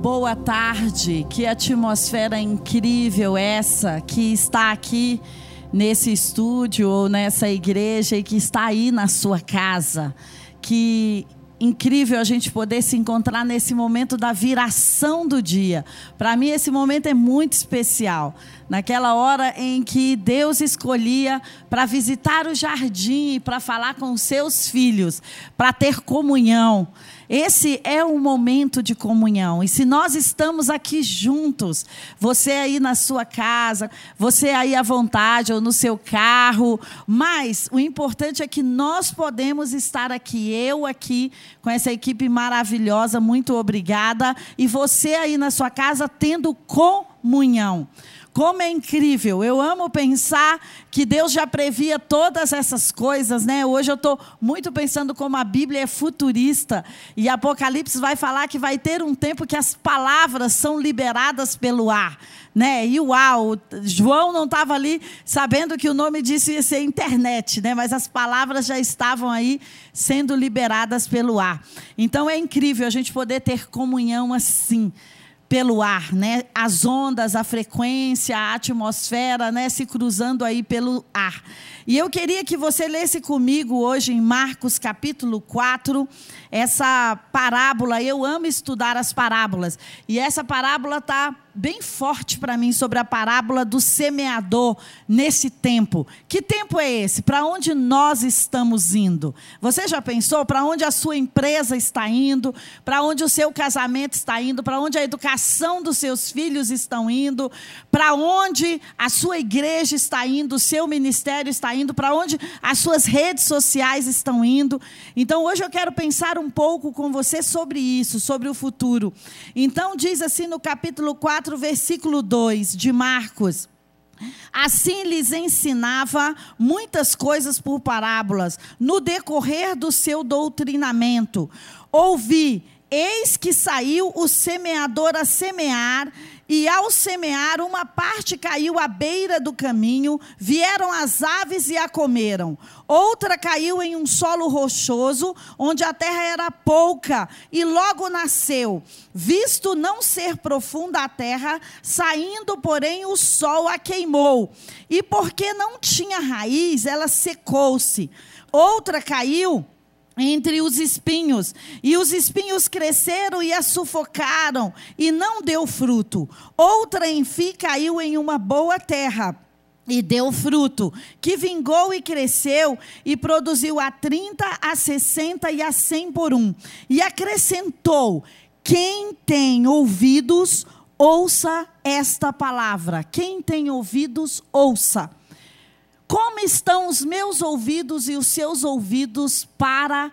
Boa tarde, que atmosfera incrível essa que está aqui nesse estúdio ou nessa igreja e que está aí na sua casa. Que incrível a gente poder se encontrar nesse momento da viração do dia. Para mim, esse momento é muito especial. Naquela hora em que Deus escolhia para visitar o jardim para falar com seus filhos, para ter comunhão. Esse é um momento de comunhão. E se nós estamos aqui juntos, você aí na sua casa, você aí à vontade ou no seu carro, mas o importante é que nós podemos estar aqui, eu aqui com essa equipe maravilhosa, muito obrigada, e você aí na sua casa tendo comunhão. Como é incrível. Eu amo pensar que Deus já previa todas essas coisas, né? Hoje eu estou muito pensando como a Bíblia é futurista. E Apocalipse vai falar que vai ter um tempo que as palavras são liberadas pelo ar. Né? E uau, João não estava ali sabendo que o nome disso ia ser internet, né? mas as palavras já estavam aí sendo liberadas pelo ar. Então é incrível a gente poder ter comunhão assim pelo ar, né? As ondas, a frequência, a atmosfera, né? Se cruzando aí pelo ar. E eu queria que você lesse comigo hoje em Marcos capítulo 4, essa parábola. Eu amo estudar as parábolas. E essa parábola está bem forte para mim sobre a parábola do semeador nesse tempo. Que tempo é esse? Para onde nós estamos indo? Você já pensou para onde a sua empresa está indo? Para onde o seu casamento está indo? Para onde a educação dos seus filhos estão indo? Para onde a sua igreja está indo? O seu ministério está indo? Para onde as suas redes sociais estão indo? Então hoje eu quero pensar um pouco com você sobre isso, sobre o futuro. Então diz assim no capítulo 4 4, versículo 2 de Marcos. Assim lhes ensinava muitas coisas por parábolas, no decorrer do seu doutrinamento. Ouvi, eis que saiu o semeador a semear, e ao semear, uma parte caiu à beira do caminho, vieram as aves e a comeram. Outra caiu em um solo rochoso, onde a terra era pouca, e logo nasceu. Visto não ser profunda a terra, saindo, porém, o sol a queimou. E porque não tinha raiz, ela secou-se. Outra caiu entre os espinhos, e os espinhos cresceram e a sufocaram, e não deu fruto. Outra, enfim, caiu em uma boa terra. E deu fruto, que vingou e cresceu, e produziu a 30, a 60 e a 100 por um. E acrescentou: Quem tem ouvidos, ouça esta palavra. Quem tem ouvidos, ouça. Como estão os meus ouvidos e os seus ouvidos para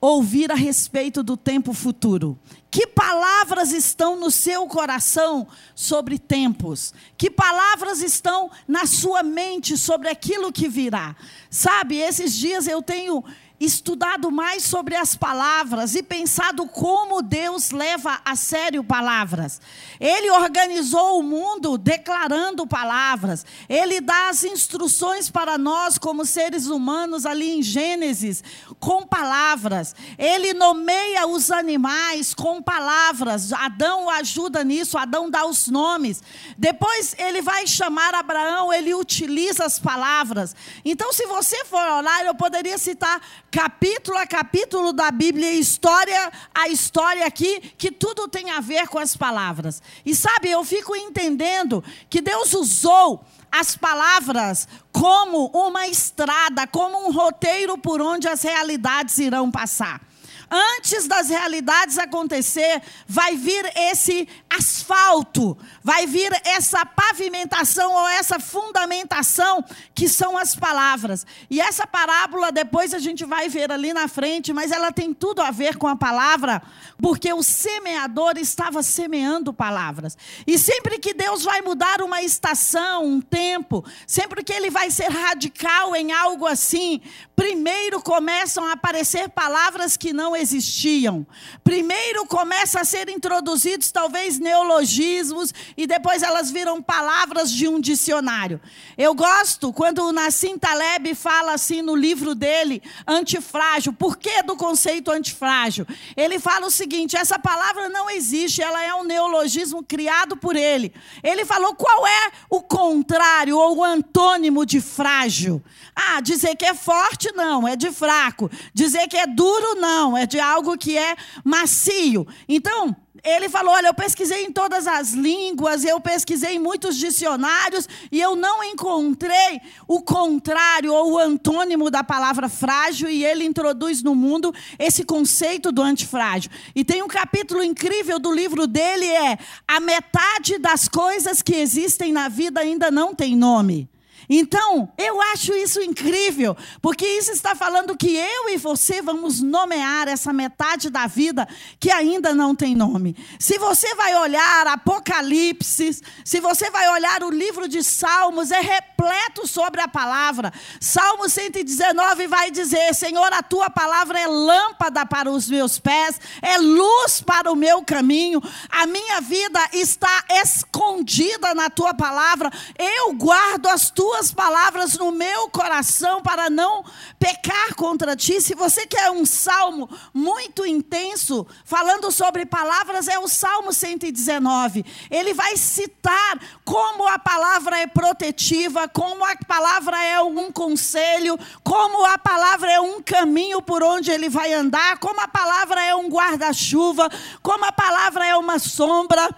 ouvir a respeito do tempo futuro? Que palavras estão no seu coração sobre tempos? Que palavras estão na sua mente sobre aquilo que virá? Sabe, esses dias eu tenho estudado mais sobre as palavras e pensado como Deus leva a sério palavras. Ele organizou o mundo declarando palavras. Ele dá as instruções para nós, como seres humanos, ali em Gênesis, com palavras. Ele nomeia os animais com palavras. Adão ajuda nisso, Adão dá os nomes. Depois ele vai chamar Abraão, ele utiliza as palavras. Então, se você for olhar, eu poderia citar capítulo a capítulo da Bíblia, história a história aqui, que tudo tem a ver com as palavras. E sabe, eu fico entendendo que Deus usou as palavras como uma estrada, como um roteiro por onde as realidades irão passar. Antes das realidades acontecer, vai vir esse asfalto, vai vir essa pavimentação ou essa fundamentação que são as palavras. E essa parábola depois a gente vai ver ali na frente, mas ela tem tudo a ver com a palavra, porque o semeador estava semeando palavras. E sempre que Deus vai mudar uma estação, um tempo, sempre que ele vai ser radical em algo assim, primeiro começam a aparecer palavras que não existiam. Primeiro começa a ser introduzidos talvez neologismos e depois elas viram palavras de um dicionário. Eu gosto quando o Nassim Taleb fala assim no livro dele, antifrágil. Por que do conceito antifrágil? Ele fala o seguinte: essa palavra não existe, ela é um neologismo criado por ele. Ele falou qual é o contrário ou o antônimo de frágil. Ah, dizer que é forte, não, é de fraco. Dizer que é duro, não, é de algo que é macio. Então, ele falou: Olha, eu pesquisei em todas as línguas, eu pesquisei em muitos dicionários e eu não encontrei o contrário ou o antônimo da palavra frágil. E ele introduz no mundo esse conceito do antifrágil. E tem um capítulo incrível do livro dele: é a metade das coisas que existem na vida ainda não tem nome. Então, eu acho isso incrível, porque isso está falando que eu e você vamos nomear essa metade da vida que ainda não tem nome. Se você vai olhar Apocalipse, se você vai olhar o livro de Salmos, é repleto sobre a palavra. Salmo 119 vai dizer: Senhor, a tua palavra é lâmpada para os meus pés, é luz para o meu caminho. A minha vida está escondida na tua palavra. Eu guardo as tuas tuas palavras no meu coração para não pecar contra ti. Se você quer um salmo muito intenso, falando sobre palavras, é o Salmo 119. Ele vai citar como a palavra é protetiva, como a palavra é um conselho, como a palavra é um caminho por onde ele vai andar, como a palavra é um guarda-chuva, como a palavra é uma sombra,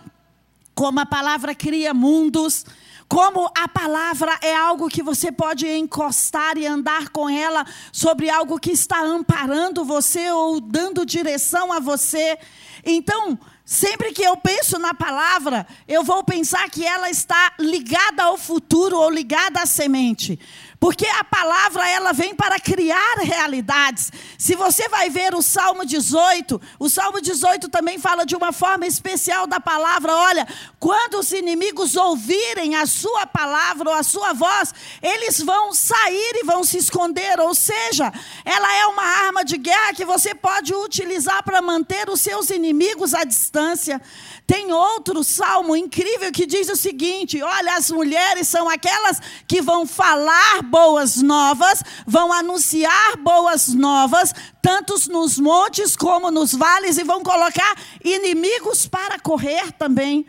como a palavra cria mundos. Como a palavra é algo que você pode encostar e andar com ela sobre algo que está amparando você ou dando direção a você. Então, Sempre que eu penso na palavra, eu vou pensar que ela está ligada ao futuro ou ligada à semente. Porque a palavra ela vem para criar realidades. Se você vai ver o Salmo 18, o Salmo 18 também fala de uma forma especial da palavra. Olha, quando os inimigos ouvirem a sua palavra ou a sua voz, eles vão sair e vão se esconder. Ou seja, ela é uma arma de guerra que você pode utilizar para manter os seus inimigos à distância. Tem outro salmo incrível que diz o seguinte: olha, as mulheres são aquelas que vão falar boas novas, vão anunciar boas novas, tanto nos montes como nos vales, e vão colocar inimigos para correr também.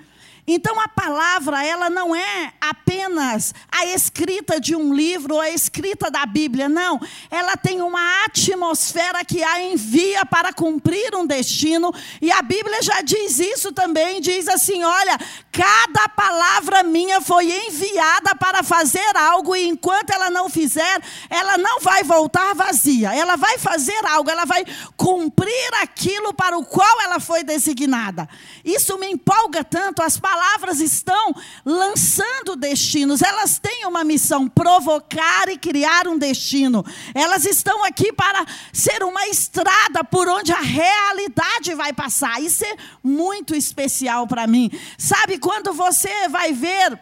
Então a palavra, ela não é apenas a escrita de um livro ou a escrita da Bíblia, não. Ela tem uma atmosfera que a envia para cumprir um destino, e a Bíblia já diz isso também, diz assim: "Olha, cada palavra minha foi enviada para fazer algo e enquanto ela não fizer, ela não vai voltar vazia. Ela vai fazer algo, ela vai cumprir aquilo para o qual ela foi designada." Isso me empolga tanto as palavras palavras estão lançando destinos, elas têm uma missão: provocar e criar um destino. Elas estão aqui para ser uma estrada por onde a realidade vai passar. Isso é muito especial para mim. Sabe quando você vai ver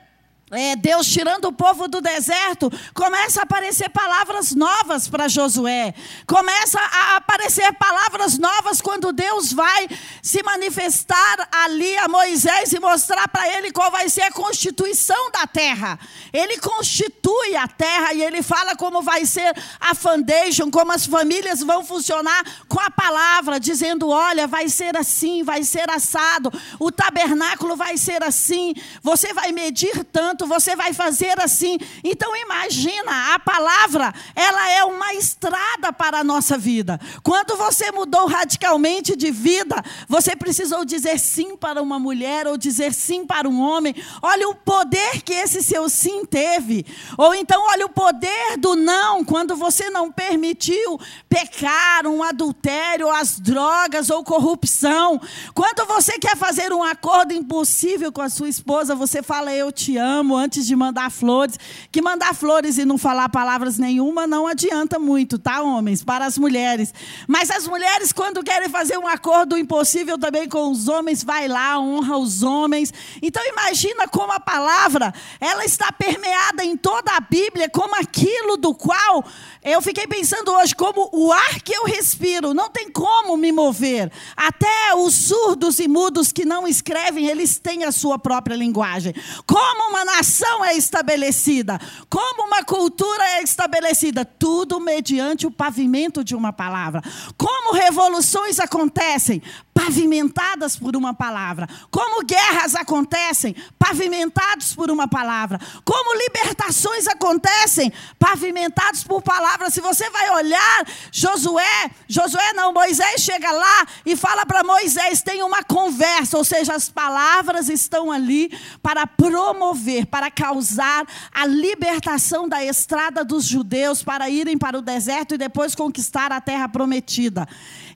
é, Deus tirando o povo do deserto, começa a aparecer palavras novas para Josué. Começa a aparecer palavras novas quando Deus vai se manifestar ali a Moisés e mostrar para ele qual vai ser a constituição da terra. Ele constitui a terra e ele fala como vai ser a foundation, como as famílias vão funcionar com a palavra, dizendo: olha, vai ser assim, vai ser assado, o tabernáculo vai ser assim, você vai medir tanto você vai fazer assim. Então imagina, a palavra, ela é uma estrada para a nossa vida. Quando você mudou radicalmente de vida, você precisou dizer sim para uma mulher ou dizer sim para um homem. Olha o poder que esse seu sim teve. Ou então olha o poder do não, quando você não permitiu pecar, um adultério, as drogas ou corrupção. Quando você quer fazer um acordo impossível com a sua esposa, você fala eu te amo amo antes de mandar flores. Que mandar flores e não falar palavras nenhuma não adianta muito, tá, homens? Para as mulheres. Mas as mulheres, quando querem fazer um acordo impossível também com os homens, vai lá, honra os homens. Então imagina como a palavra, ela está permeada em toda a Bíblia, como aquilo do qual eu fiquei pensando hoje, como o ar que eu respiro, não tem como me mover. Até os surdos e mudos que não escrevem, eles têm a sua própria linguagem. Como uma nação é estabelecida, como uma cultura é estabelecida, tudo mediante o pavimento de uma palavra. Como revoluções acontecem, pavimentadas por uma palavra. Como guerras acontecem, pavimentados por uma palavra. Como libertações acontecem, pavimentados por palavras. Se você vai olhar, Josué, Josué não, Moisés chega lá e fala para Moisés, tem uma conversa, ou seja, as palavras estão ali para promover, para causar a libertação da estrada dos judeus para irem para o deserto e depois conquistar a terra prometida.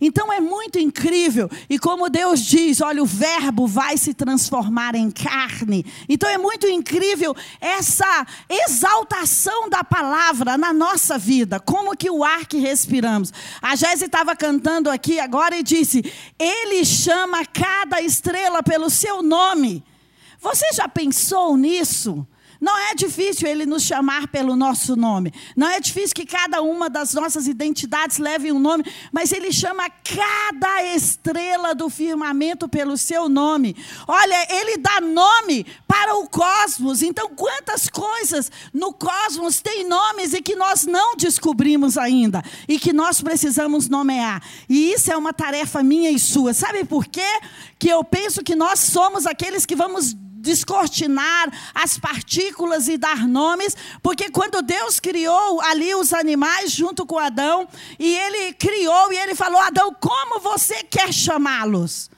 Então é muito incrível. E como Deus diz, olha, o verbo vai se transformar em carne. Então é muito incrível essa exaltação da palavra na nossa vida. Como que o ar que respiramos. A Jéssica estava cantando aqui agora e disse: Ele chama cada estrela pelo seu nome. Você já pensou nisso? Não é difícil ele nos chamar pelo nosso nome. Não é difícil que cada uma das nossas identidades leve um nome, mas ele chama cada estrela do firmamento pelo seu nome. Olha, ele dá nome para o cosmos. Então, quantas coisas no cosmos têm nomes e que nós não descobrimos ainda e que nós precisamos nomear. E isso é uma tarefa minha e sua. Sabe por quê? Que eu penso que nós somos aqueles que vamos descortinar as partículas e dar nomes, porque quando Deus criou ali os animais junto com Adão, e ele criou e ele falou: Adão, como você quer chamá-los?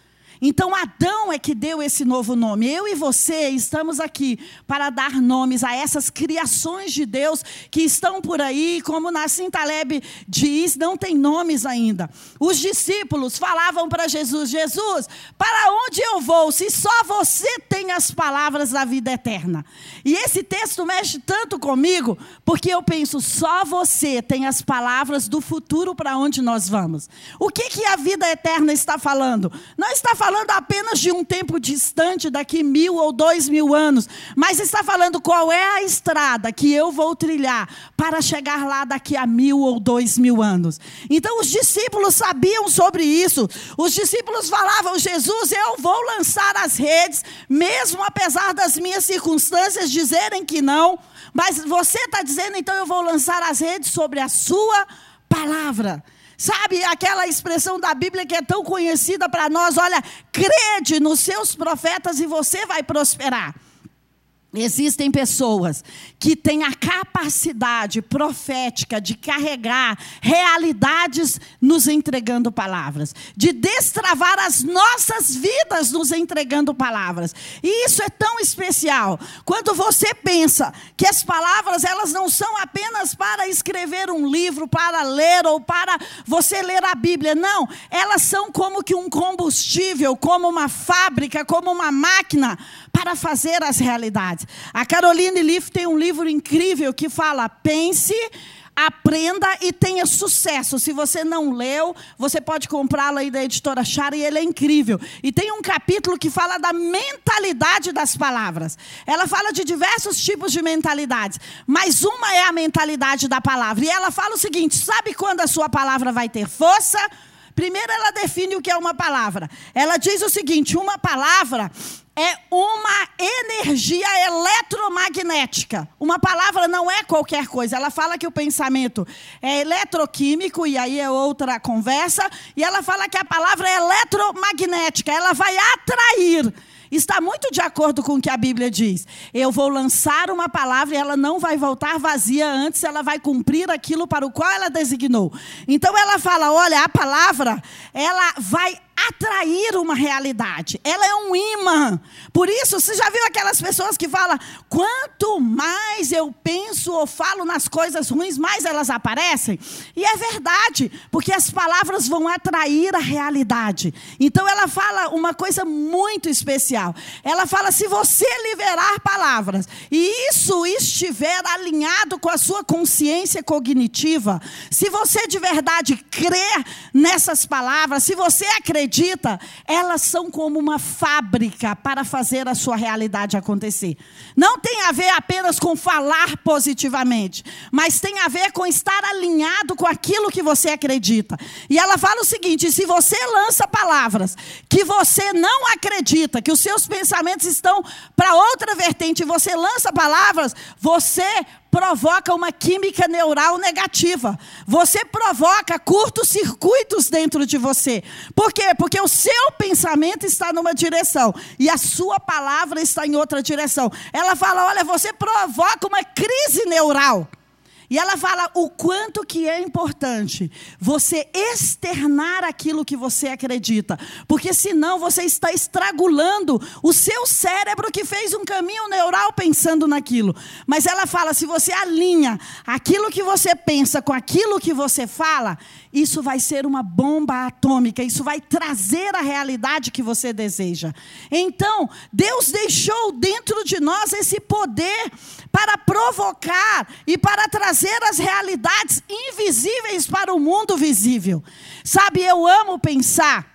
Então Adão é que deu esse novo nome. Eu e você estamos aqui para dar nomes a essas criações de Deus que estão por aí, como Nassim Taleb diz, não tem nomes ainda. Os discípulos falavam para Jesus: Jesus, para onde eu vou se só você tem as palavras da vida eterna? E esse texto mexe tanto comigo, porque eu penso, só você tem as palavras do futuro para onde nós vamos. O que, que a vida eterna está falando? Não está falando falando apenas de um tempo distante, daqui mil ou dois mil anos, mas está falando qual é a estrada que eu vou trilhar para chegar lá daqui a mil ou dois mil anos. Então os discípulos sabiam sobre isso. Os discípulos falavam: Jesus, eu vou lançar as redes, mesmo apesar das minhas circunstâncias dizerem que não. Mas você está dizendo, então eu vou lançar as redes sobre a sua palavra. Sabe aquela expressão da Bíblia que é tão conhecida para nós? Olha, crede nos seus profetas e você vai prosperar. Existem pessoas que têm a capacidade profética de carregar realidades nos entregando palavras, de destravar as nossas vidas nos entregando palavras. E isso é tão especial. Quando você pensa que as palavras elas não são apenas para escrever um livro, para ler ou para você ler a Bíblia, não, elas são como que um combustível, como uma fábrica, como uma máquina para fazer as realidades. A Caroline Leaf tem um livro incrível que fala: pense, aprenda e tenha sucesso. Se você não leu, você pode comprá-lo aí da editora Chara e ele é incrível. E tem um capítulo que fala da mentalidade das palavras. Ela fala de diversos tipos de mentalidades, mas uma é a mentalidade da palavra. E ela fala o seguinte: sabe quando a sua palavra vai ter força? Primeiro, ela define o que é uma palavra. Ela diz o seguinte: uma palavra é uma energia eletromagnética. Uma palavra não é qualquer coisa. Ela fala que o pensamento é eletroquímico, e aí é outra conversa. E ela fala que a palavra é eletromagnética. Ela vai atrair está muito de acordo com o que a Bíblia diz. Eu vou lançar uma palavra e ela não vai voltar vazia antes, ela vai cumprir aquilo para o qual ela designou. Então ela fala: olha, a palavra, ela vai atrair uma realidade. Ela é um imã. Por isso, você já viu aquelas pessoas que falam: quanto mais eu penso ou falo nas coisas ruins, mais elas aparecem? E é verdade, porque as palavras vão atrair a realidade. Então, ela fala uma coisa muito especial. Ela fala: se você liberar palavras e isso estiver alinhado com a sua consciência cognitiva, se você de verdade crer nessas palavras, se você acredita, acredita, elas são como uma fábrica para fazer a sua realidade acontecer. Não tem a ver apenas com falar positivamente, mas tem a ver com estar alinhado com aquilo que você acredita. E ela fala o seguinte: se você lança palavras que você não acredita, que os seus pensamentos estão para outra vertente, e você lança palavras, você provoca uma química neural negativa. Você provoca curtos-circuitos dentro de você. Por quê? Porque o seu pensamento está numa direção e a sua palavra está em outra direção. Ela fala: olha, você provoca uma crise neural. E ela fala o quanto que é importante você externar aquilo que você acredita, porque senão você está estrangulando o seu cérebro que fez um caminho neural pensando naquilo. Mas ela fala, se você alinha aquilo que você pensa com aquilo que você fala, isso vai ser uma bomba atômica, isso vai trazer a realidade que você deseja. Então, Deus deixou dentro de nós esse poder para provocar e para trazer as realidades invisíveis para o mundo visível. Sabe, eu amo pensar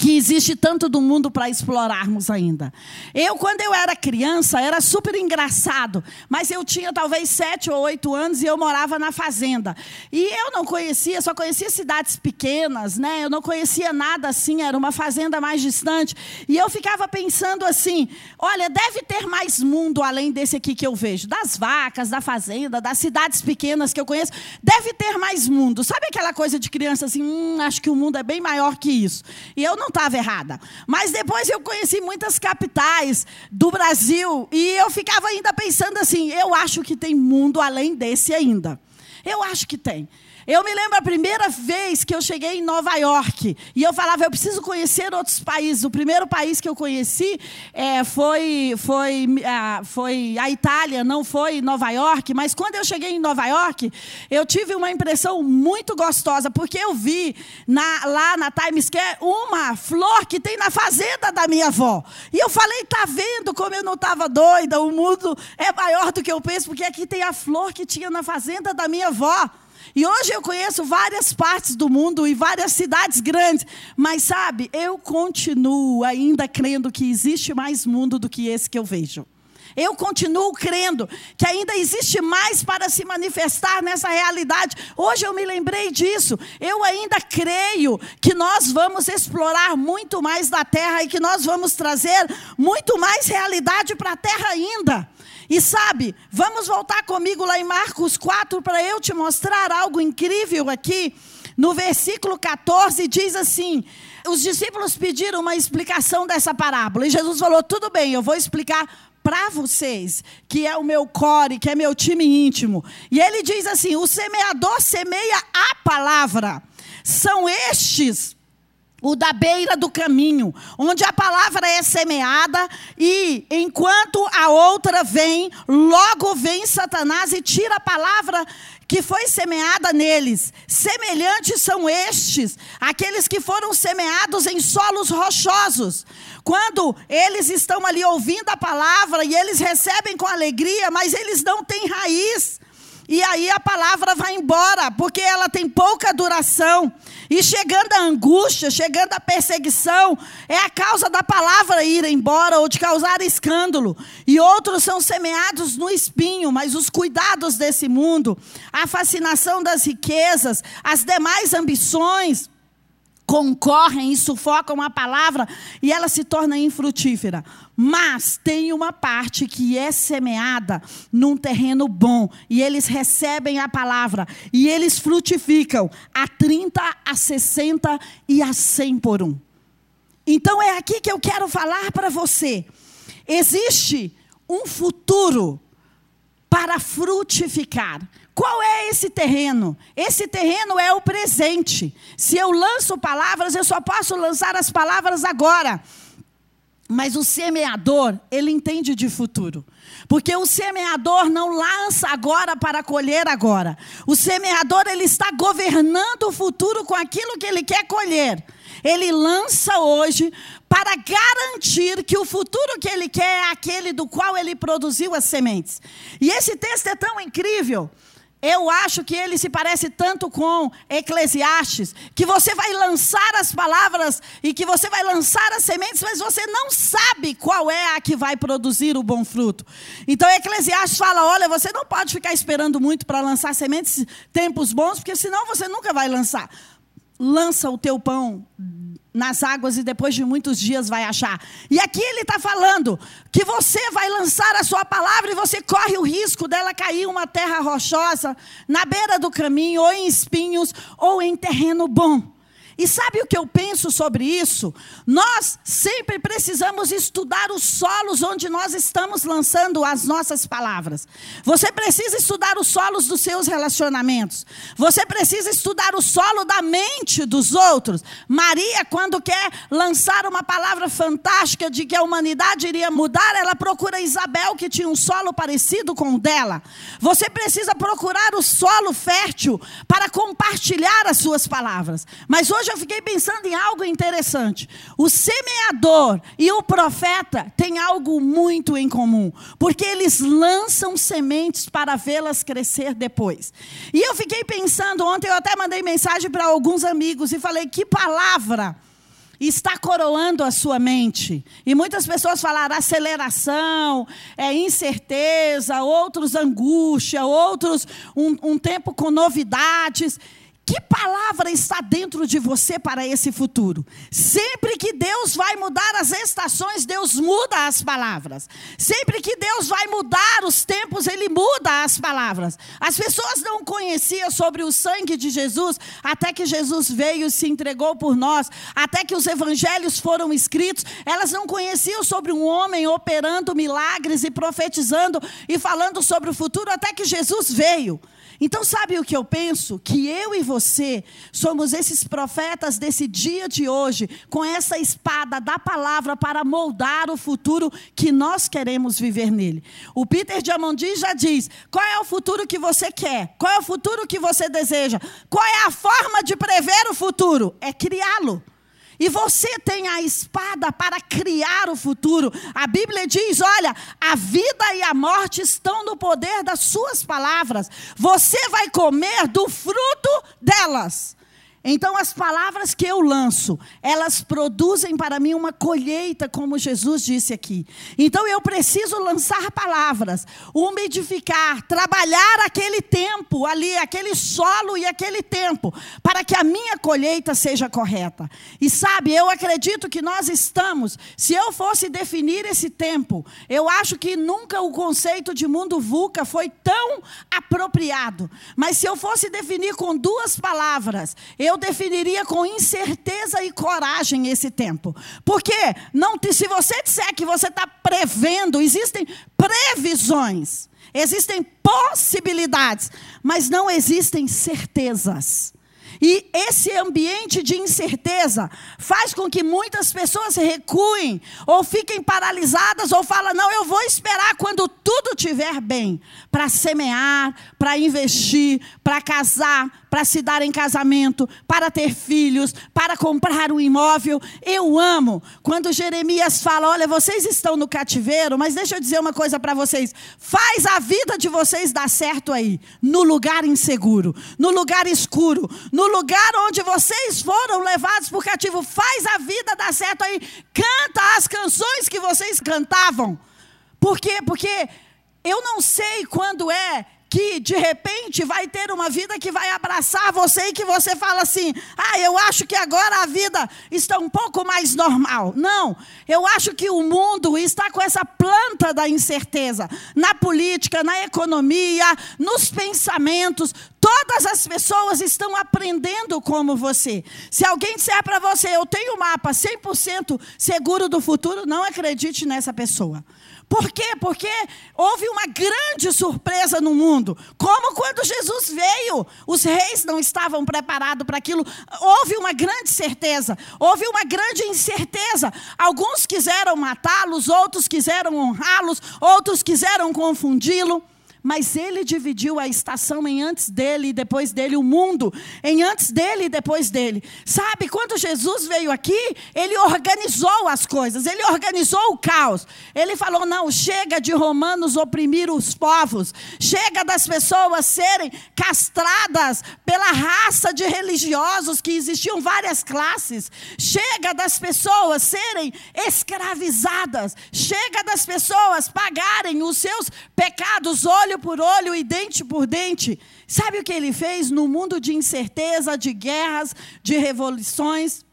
que existe tanto do mundo para explorarmos ainda. Eu, quando eu era criança, era super engraçado, mas eu tinha talvez sete ou oito anos e eu morava na fazenda. E eu não conhecia, só conhecia cidades pequenas, né? Eu não conhecia nada assim, era uma fazenda mais distante. E eu ficava pensando assim: olha, deve ter mais mundo além desse aqui que eu vejo, das vacas, da fazenda, das cidades pequenas que eu conheço. Deve ter mais mundo. Sabe aquela coisa de criança assim, hum, acho que o mundo é bem maior que isso. E eu não estava errada. Mas depois eu conheci muitas capitais do Brasil e eu ficava ainda pensando assim: eu acho que tem mundo além desse ainda. Eu acho que tem. Eu me lembro a primeira vez que eu cheguei em Nova York e eu falava, eu preciso conhecer outros países. O primeiro país que eu conheci é, foi, foi, a, foi a Itália, não foi Nova York. Mas quando eu cheguei em Nova York, eu tive uma impressão muito gostosa, porque eu vi na, lá na Times Square uma flor que tem na fazenda da minha avó. E eu falei, tá vendo como eu não estava doida? O mundo é maior do que eu penso, porque aqui tem a flor que tinha na fazenda da minha avó. E hoje eu conheço várias partes do mundo e várias cidades grandes, mas sabe, eu continuo ainda crendo que existe mais mundo do que esse que eu vejo. Eu continuo crendo que ainda existe mais para se manifestar nessa realidade. Hoje eu me lembrei disso. Eu ainda creio que nós vamos explorar muito mais da terra e que nós vamos trazer muito mais realidade para a terra ainda. E sabe, vamos voltar comigo lá em Marcos 4 para eu te mostrar algo incrível aqui. No versículo 14 diz assim: os discípulos pediram uma explicação dessa parábola. E Jesus falou: tudo bem, eu vou explicar para vocês, que é o meu core, que é meu time íntimo. E ele diz assim: o semeador semeia a palavra. São estes o da beira do caminho, onde a palavra é semeada e enquanto a outra vem, logo vem Satanás e tira a palavra que foi semeada neles. Semelhantes são estes, aqueles que foram semeados em solos rochosos. Quando eles estão ali ouvindo a palavra e eles recebem com alegria, mas eles não têm raiz. E aí a palavra vai embora, porque ela tem pouca duração. E chegando a angústia, chegando a perseguição, é a causa da palavra ir embora ou de causar escândalo. E outros são semeados no espinho, mas os cuidados desse mundo, a fascinação das riquezas, as demais ambições, concorrem e sufocam a palavra e ela se torna infrutífera. Mas tem uma parte que é semeada num terreno bom e eles recebem a palavra e eles frutificam a 30, a 60 e a 100 por um. Então é aqui que eu quero falar para você. Existe um futuro para frutificar qual é esse terreno? Esse terreno é o presente. Se eu lanço palavras, eu só posso lançar as palavras agora. Mas o semeador, ele entende de futuro. Porque o semeador não lança agora para colher agora. O semeador, ele está governando o futuro com aquilo que ele quer colher. Ele lança hoje para garantir que o futuro que ele quer é aquele do qual ele produziu as sementes. E esse texto é tão incrível eu acho que ele se parece tanto com Eclesiastes, que você vai lançar as palavras e que você vai lançar as sementes, mas você não sabe qual é a que vai produzir o bom fruto. Então Eclesiastes fala: olha, você não pode ficar esperando muito para lançar sementes, tempos bons, porque senão você nunca vai lançar. Lança o teu pão nas águas e depois de muitos dias vai achar. E aqui ele está falando que você vai lançar a sua palavra e você corre o risco dela cair uma terra rochosa, na beira do caminho, ou em espinhos, ou em terreno bom. E sabe o que eu penso sobre isso? Nós sempre precisamos estudar os solos onde nós estamos lançando as nossas palavras. Você precisa estudar os solos dos seus relacionamentos. Você precisa estudar o solo da mente dos outros. Maria, quando quer lançar uma palavra fantástica de que a humanidade iria mudar, ela procura Isabel, que tinha um solo parecido com o dela. Você precisa procurar o solo fértil para compartilhar as suas palavras. Mas hoje eu fiquei pensando em algo interessante. O semeador e o profeta têm algo muito em comum, porque eles lançam sementes para vê-las crescer depois. E eu fiquei pensando, ontem eu até mandei mensagem para alguns amigos e falei: que palavra está coroando a sua mente. E muitas pessoas falaram aceleração, é incerteza, outros angústia, outros um, um tempo com novidades. Que palavra está dentro de você para esse futuro? Sempre que Deus vai mudar as estações, Deus muda as palavras. Sempre que Deus vai mudar os tempos, Ele muda as palavras. As pessoas não conheciam sobre o sangue de Jesus até que Jesus veio e se entregou por nós, até que os evangelhos foram escritos. Elas não conheciam sobre um homem operando milagres e profetizando e falando sobre o futuro até que Jesus veio. Então, sabe o que eu penso? Que eu e você somos esses profetas desse dia de hoje, com essa espada da palavra para moldar o futuro que nós queremos viver nele. O Peter Diamandis já diz: qual é o futuro que você quer? Qual é o futuro que você deseja? Qual é a forma de prever o futuro? É criá-lo. E você tem a espada para criar o futuro. A Bíblia diz: olha, a vida e a morte estão no poder das suas palavras. Você vai comer do fruto delas. Então, as palavras que eu lanço, elas produzem para mim uma colheita, como Jesus disse aqui. Então, eu preciso lançar palavras, umidificar, trabalhar aquele tempo ali, aquele solo e aquele tempo, para que a minha colheita seja correta. E sabe, eu acredito que nós estamos, se eu fosse definir esse tempo, eu acho que nunca o conceito de mundo VUCA foi tão apropriado. Mas se eu fosse definir com duas palavras, eu eu definiria com incerteza e coragem esse tempo. Porque não, se você disser que você está prevendo, existem previsões, existem possibilidades, mas não existem certezas. E esse ambiente de incerteza faz com que muitas pessoas recuem, ou fiquem paralisadas, ou falam: não, eu vou esperar quando tudo estiver bem, para semear, para investir, para casar, para se dar em casamento, para ter filhos, para comprar um imóvel. Eu amo quando Jeremias fala: olha, vocês estão no cativeiro, mas deixa eu dizer uma coisa para vocês: faz a vida de vocês dar certo aí, no lugar inseguro, no lugar escuro, no lugar onde vocês foram levados por cativo, faz a vida dar certo aí. Canta as canções que vocês cantavam. Por quê? Porque eu não sei quando é que de repente vai ter uma vida que vai abraçar você e que você fala assim: ah, eu acho que agora a vida está um pouco mais normal. Não, eu acho que o mundo está com essa planta da incerteza na política, na economia, nos pensamentos. Todas as pessoas estão aprendendo como você. Se alguém disser para você, eu tenho um mapa 100% seguro do futuro, não acredite nessa pessoa. Por quê? Porque houve uma grande surpresa no mundo. Como quando Jesus veio, os reis não estavam preparados para aquilo. Houve uma grande certeza, houve uma grande incerteza. Alguns quiseram matá-los, outros quiseram honrá-los, outros quiseram confundi-lo. Mas ele dividiu a estação em antes dele e depois dele, o mundo em antes dele e depois dele. Sabe, quando Jesus veio aqui, ele organizou as coisas, ele organizou o caos. Ele falou: não, chega de romanos oprimir os povos, chega das pessoas serem castradas pela raça de religiosos, que existiam várias classes, chega das pessoas serem escravizadas, chega das pessoas pagarem os seus pecados, olho olho por olho e dente por dente. Sabe o que ele fez no mundo de incerteza, de guerras, de revoluções?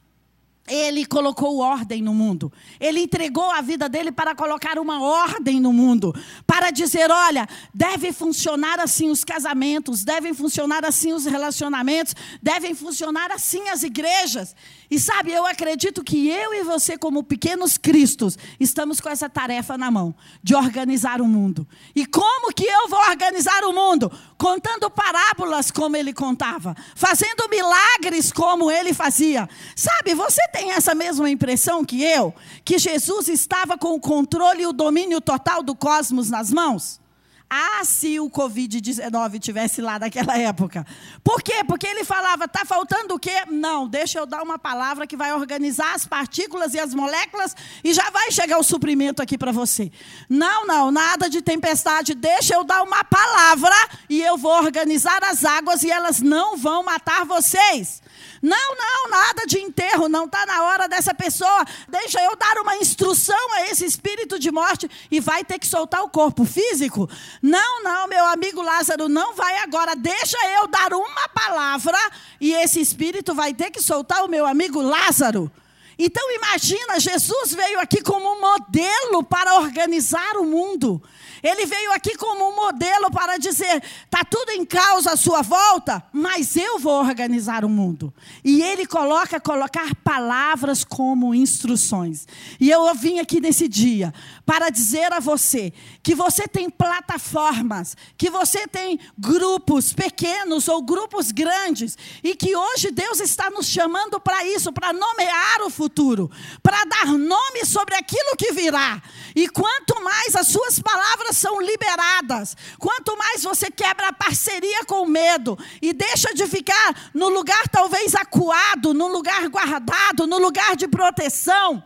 Ele colocou ordem no mundo. Ele entregou a vida dele para colocar uma ordem no mundo. Para dizer: olha, deve funcionar assim os casamentos, devem funcionar assim os relacionamentos, devem funcionar assim as igrejas. E sabe, eu acredito que eu e você, como pequenos cristos, estamos com essa tarefa na mão de organizar o mundo. E como que eu vou organizar o mundo? Contando parábolas como ele contava, fazendo milagres como ele fazia. Sabe, você tem essa mesma impressão que eu? Que Jesus estava com o controle e o domínio total do cosmos nas mãos? Ah, se o Covid-19 tivesse lá naquela época. Por quê? Porque ele falava, está faltando o quê? Não, deixa eu dar uma palavra que vai organizar as partículas e as moléculas e já vai chegar o suprimento aqui para você. Não, não, nada de tempestade, deixa eu dar uma palavra e eu vou organizar as águas e elas não vão matar vocês. Não, não, nada de enterro, não está na hora dessa pessoa. Deixa eu dar uma instrução a esse espírito de morte e vai ter que soltar o corpo físico. Não, não, meu amigo Lázaro, não vai agora. Deixa eu dar uma palavra e esse espírito vai ter que soltar o meu amigo Lázaro. Então imagina, Jesus veio aqui como um modelo para organizar o mundo. Ele veio aqui como um modelo para dizer: está tudo em causa à sua volta, mas eu vou organizar o mundo. E ele coloca colocar palavras como instruções. E eu vim aqui nesse dia para dizer a você que você tem plataformas, que você tem grupos pequenos ou grupos grandes, e que hoje Deus está nos chamando para isso, para nomear o futuro, para dar nome sobre aquilo que virá. E quanto mais as suas palavras são liberadas, quanto mais você quebra a parceria com o medo e deixa de ficar no lugar talvez acuado, no lugar guardado, no lugar de proteção.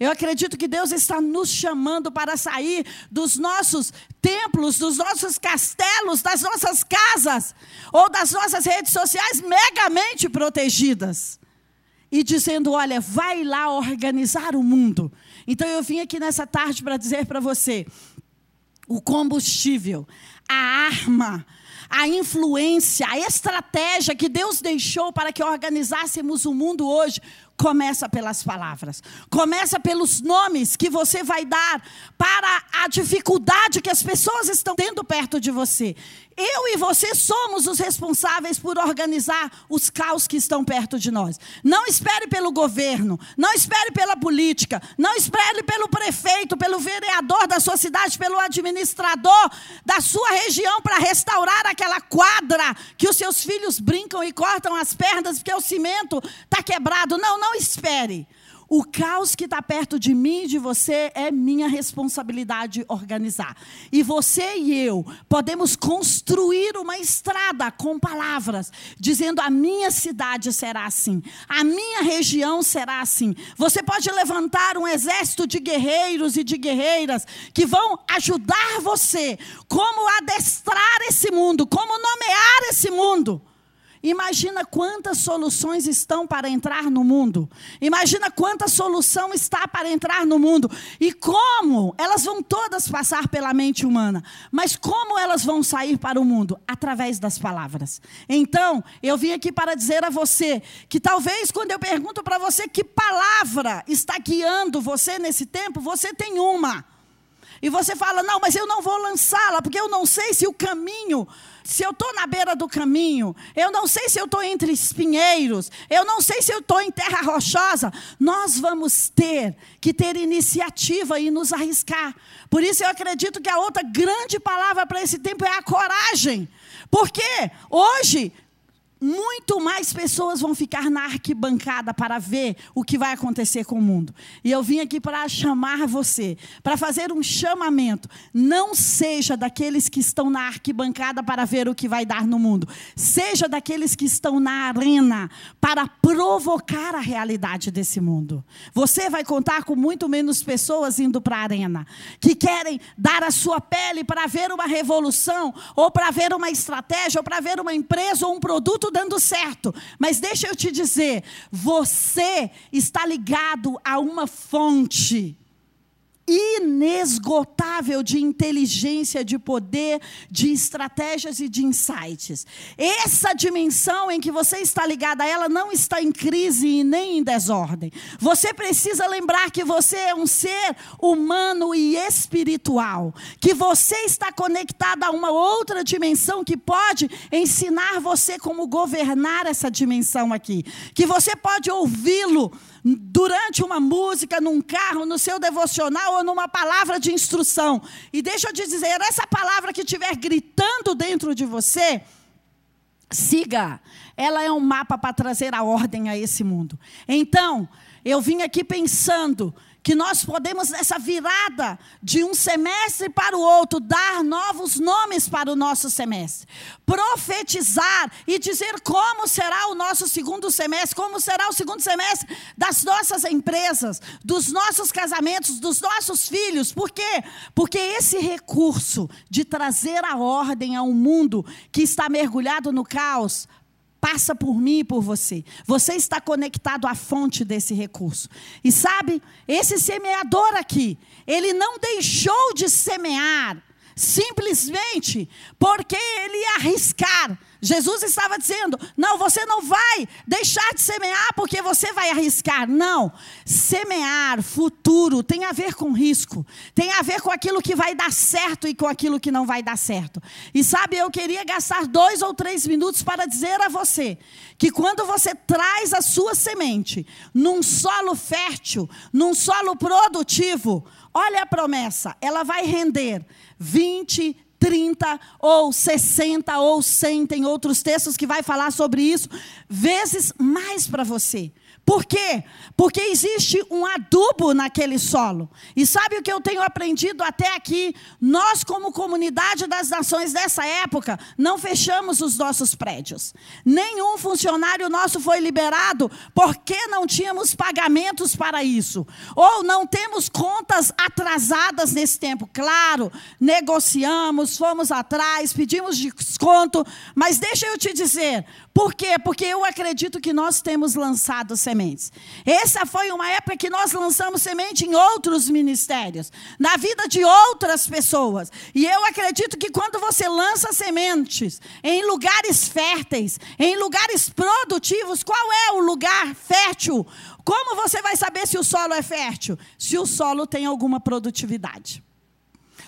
Eu acredito que Deus está nos chamando para sair dos nossos templos, dos nossos castelos, das nossas casas ou das nossas redes sociais megamente protegidas. E dizendo: olha, vai lá organizar o mundo. Então eu vim aqui nessa tarde para dizer para você o combustível, a arma, a influência, a estratégia que Deus deixou para que organizássemos o mundo hoje Começa pelas palavras. Começa pelos nomes que você vai dar para a dificuldade que as pessoas estão tendo perto de você. Eu e você somos os responsáveis por organizar os caos que estão perto de nós. Não espere pelo governo, não espere pela política, não espere pelo prefeito, pelo vereador da sua cidade, pelo administrador da sua região para restaurar aquela quadra que os seus filhos brincam e cortam as pernas porque o cimento está quebrado. Não, não não espere. O caos que está perto de mim e de você é minha responsabilidade organizar. E você e eu podemos construir uma estrada com palavras, dizendo: a minha cidade será assim, a minha região será assim. Você pode levantar um exército de guerreiros e de guerreiras que vão ajudar você como adestrar esse mundo, como nomear esse mundo. Imagina quantas soluções estão para entrar no mundo. Imagina quanta solução está para entrar no mundo. E como elas vão todas passar pela mente humana. Mas como elas vão sair para o mundo? Através das palavras. Então, eu vim aqui para dizer a você que talvez quando eu pergunto para você que palavra está guiando você nesse tempo, você tem uma. E você fala: não, mas eu não vou lançá-la, porque eu não sei se o caminho, se eu estou na beira do caminho, eu não sei se eu estou entre espinheiros, eu não sei se eu estou em terra rochosa. Nós vamos ter que ter iniciativa e nos arriscar. Por isso eu acredito que a outra grande palavra para esse tempo é a coragem. Porque hoje muito mais pessoas vão ficar na arquibancada para ver o que vai acontecer com o mundo. E eu vim aqui para chamar você, para fazer um chamamento. Não seja daqueles que estão na arquibancada para ver o que vai dar no mundo. Seja daqueles que estão na arena para provocar a realidade desse mundo. Você vai contar com muito menos pessoas indo para a arena, que querem dar a sua pele para ver uma revolução, ou para ver uma estratégia, ou para ver uma empresa ou um produto dando certo. Mas deixa eu te dizer, você está ligado a uma fonte inesgotável de inteligência, de poder, de estratégias e de insights. Essa dimensão em que você está ligado a ela não está em crise e nem em desordem. Você precisa lembrar que você é um ser humano e espiritual, que você está conectado a uma outra dimensão que pode ensinar você como governar essa dimensão aqui, que você pode ouvi-lo durante uma música, num carro, no seu devocional ou numa palavra de instrução. E deixa eu te dizer, essa palavra que estiver gritando dentro de você, siga. Ela é um mapa para trazer a ordem a esse mundo. Então, eu vim aqui pensando que nós podemos, nessa virada de um semestre para o outro, dar novos nomes para o nosso semestre, profetizar e dizer como será o nosso segundo semestre, como será o segundo semestre das nossas empresas, dos nossos casamentos, dos nossos filhos. Por quê? Porque esse recurso de trazer a ordem a um mundo que está mergulhado no caos, passa por mim e por você. Você está conectado à fonte desse recurso. E sabe, esse semeador aqui, ele não deixou de semear simplesmente porque ele ia arriscar. Jesus estava dizendo: não, você não vai deixar de semear porque você vai arriscar. Não. Semear futuro tem a ver com risco, tem a ver com aquilo que vai dar certo e com aquilo que não vai dar certo. E sabe, eu queria gastar dois ou três minutos para dizer a você que quando você traz a sua semente num solo fértil, num solo produtivo, olha a promessa, ela vai render 20, 30 ou 60 ou 100, tem outros textos que vai falar sobre isso, vezes mais para você. Por quê? Porque existe um adubo naquele solo. E sabe o que eu tenho aprendido até aqui? Nós, como comunidade das nações dessa época, não fechamos os nossos prédios. Nenhum funcionário nosso foi liberado porque não tínhamos pagamentos para isso. Ou não temos contas atrasadas nesse tempo. Claro, negociamos, fomos atrás, pedimos desconto, mas deixa eu te dizer, por quê? Porque eu acredito que nós temos lançado sementes. Essa foi uma época que nós lançamos semente em outros ministérios, na vida de outras pessoas. E eu acredito que quando você lança sementes em lugares férteis, em lugares produtivos, qual é o lugar fértil? Como você vai saber se o solo é fértil? Se o solo tem alguma produtividade.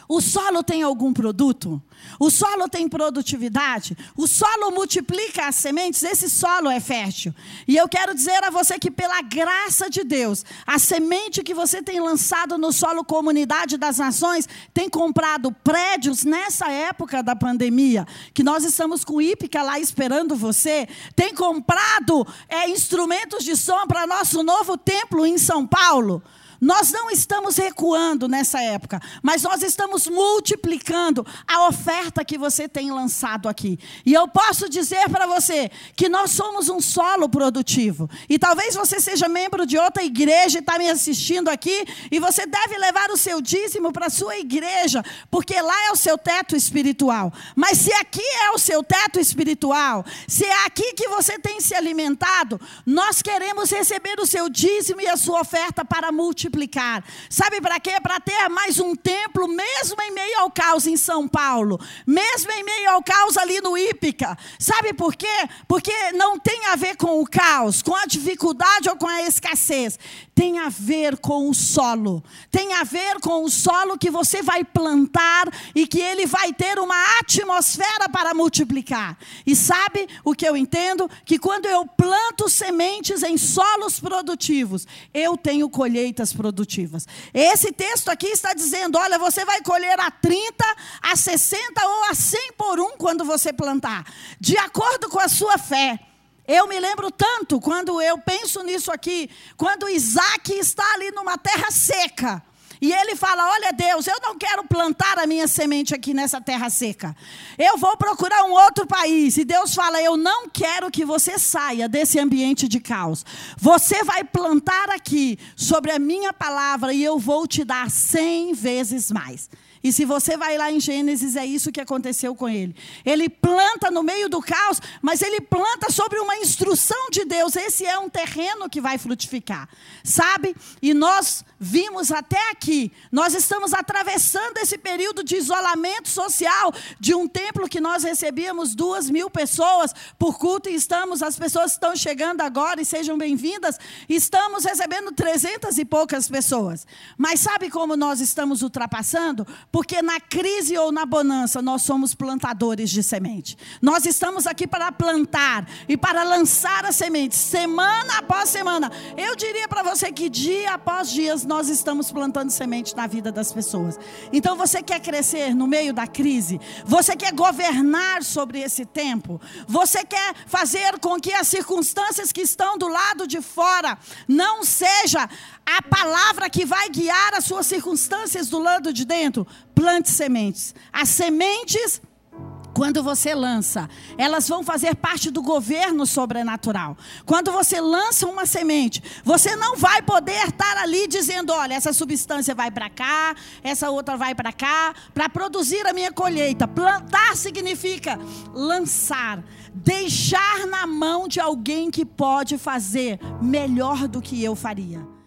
O solo tem algum produto? O solo tem produtividade? O solo multiplica as sementes? Esse solo é fértil. E eu quero dizer a você que, pela graça de Deus, a semente que você tem lançado no solo Comunidade das Nações tem comprado prédios nessa época da pandemia, que nós estamos com Ípica lá esperando você, tem comprado é, instrumentos de som para nosso novo templo em São Paulo. Nós não estamos recuando nessa época, mas nós estamos multiplicando a oferta que você tem lançado aqui. E eu posso dizer para você que nós somos um solo produtivo. E talvez você seja membro de outra igreja e está me assistindo aqui, e você deve levar o seu dízimo para a sua igreja, porque lá é o seu teto espiritual. Mas se aqui é o seu teto espiritual, se é aqui que você tem se alimentado, nós queremos receber o seu dízimo e a sua oferta para multiplicar multiplicar. Sabe para quê? Para ter mais um templo, mesmo em meio ao caos em São Paulo, mesmo em meio ao caos ali no Ípica. Sabe por quê? Porque não tem a ver com o caos, com a dificuldade ou com a escassez. Tem a ver com o solo. Tem a ver com o solo que você vai plantar e que ele vai ter uma atmosfera para multiplicar. E sabe o que eu entendo? Que quando eu planto sementes em solos produtivos, eu tenho colheitas produtivas. Esse texto aqui está dizendo: olha, você vai colher a 30, a 60 ou a 100 por um quando você plantar, de acordo com a sua fé. Eu me lembro tanto quando eu penso nisso aqui, quando Isaac está ali numa terra seca. E ele fala: Olha, Deus, eu não quero plantar a minha semente aqui nessa terra seca. Eu vou procurar um outro país. E Deus fala: Eu não quero que você saia desse ambiente de caos. Você vai plantar aqui sobre a minha palavra e eu vou te dar cem vezes mais. E se você vai lá em Gênesis, é isso que aconteceu com ele. Ele planta no meio do caos, mas ele planta sobre uma instrução de Deus. Esse é um terreno que vai frutificar. Sabe? E nós vimos até aqui, nós estamos atravessando esse período de isolamento social de um templo que nós recebíamos duas mil pessoas por culto e estamos, as pessoas estão chegando agora e sejam bem-vindas, estamos recebendo trezentas e poucas pessoas. Mas sabe como nós estamos ultrapassando? Porque na crise ou na bonança, nós somos plantadores de semente. Nós estamos aqui para plantar e para lançar a semente, semana após semana. Eu diria para você que dia após dia nós estamos plantando semente na vida das pessoas. Então você quer crescer no meio da crise? Você quer governar sobre esse tempo? Você quer fazer com que as circunstâncias que estão do lado de fora não seja a palavra que vai guiar as suas circunstâncias do lado de dentro? Plante sementes. As sementes quando você lança, elas vão fazer parte do governo sobrenatural. Quando você lança uma semente, você não vai poder estar ali dizendo: olha, essa substância vai para cá, essa outra vai para cá, para produzir a minha colheita. Plantar significa lançar, deixar na mão de alguém que pode fazer melhor do que eu faria.